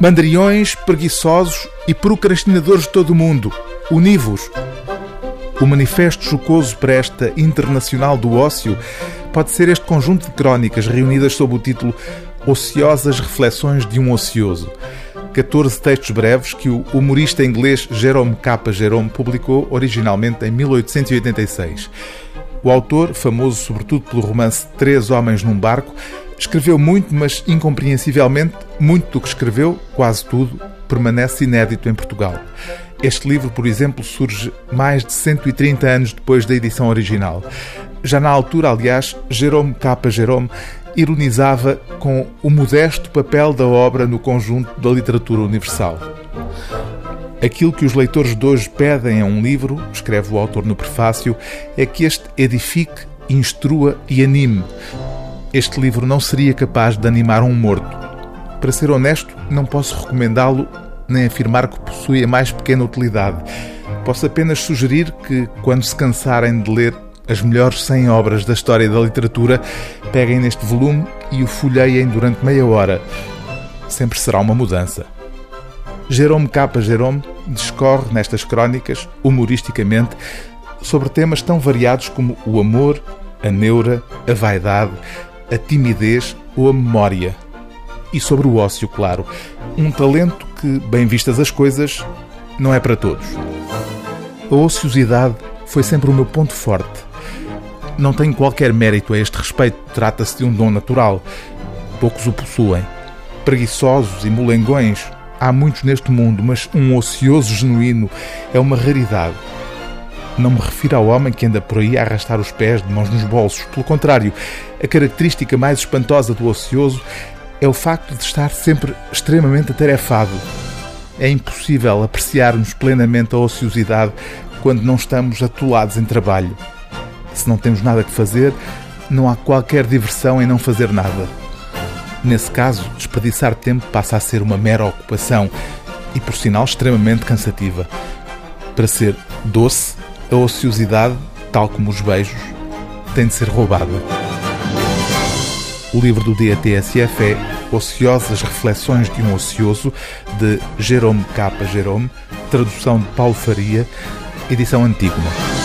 Mandriões, preguiçosos e procrastinadores de todo o mundo, univos. O manifesto jocoso para esta Internacional do Ócio pode ser este conjunto de crónicas reunidas sob o título Ociosas Reflexões de um Ocioso. 14 textos breves que o humorista inglês Jerome K. Jerome publicou originalmente em 1886. O autor, famoso sobretudo pelo romance Três Homens num Barco, escreveu muito, mas incompreensivelmente, muito do que escreveu, quase tudo, permanece inédito em Portugal. Este livro, por exemplo, surge mais de 130 anos depois da edição original. Já na altura, aliás, Jerome K. Jerome ironizava com o modesto papel da obra no conjunto da literatura universal. Aquilo que os leitores de hoje pedem a um livro, escreve o autor no prefácio, é que este edifique, instrua e anime. Este livro não seria capaz de animar um morto. Para ser honesto, não posso recomendá-lo nem afirmar que possui a mais pequena utilidade. Posso apenas sugerir que, quando se cansarem de ler as melhores 100 obras da história da literatura, peguem neste volume e o folheiem durante meia hora. Sempre será uma mudança. Jerome K. Jerome discorre nestas crónicas, humoristicamente, sobre temas tão variados como o amor, a neura, a vaidade, a timidez ou a memória. E sobre o ócio, claro. Um talento que, bem vistas as coisas, não é para todos. A ociosidade foi sempre o meu ponto forte. Não tenho qualquer mérito a este respeito, trata-se de um dom natural. Poucos o possuem. Preguiçosos e molengões há muitos neste mundo, mas um ocioso genuíno é uma raridade. Não me refiro ao homem que anda por aí a arrastar os pés de mãos nos bolsos. Pelo contrário, a característica mais espantosa do ocioso é o facto de estar sempre extremamente atarefado. É impossível apreciarmos plenamente a ociosidade quando não estamos atolados em trabalho. Se não temos nada que fazer, não há qualquer diversão em não fazer nada. Nesse caso, desperdiçar tempo passa a ser uma mera ocupação e, por sinal, extremamente cansativa. Para ser doce, a ociosidade, tal como os beijos, tem de ser roubada. O livro do dia TSF é Ociosas Reflexões de um Ocioso, de Jerome K. Jerome, tradução de Paulo Faria, edição Antígona.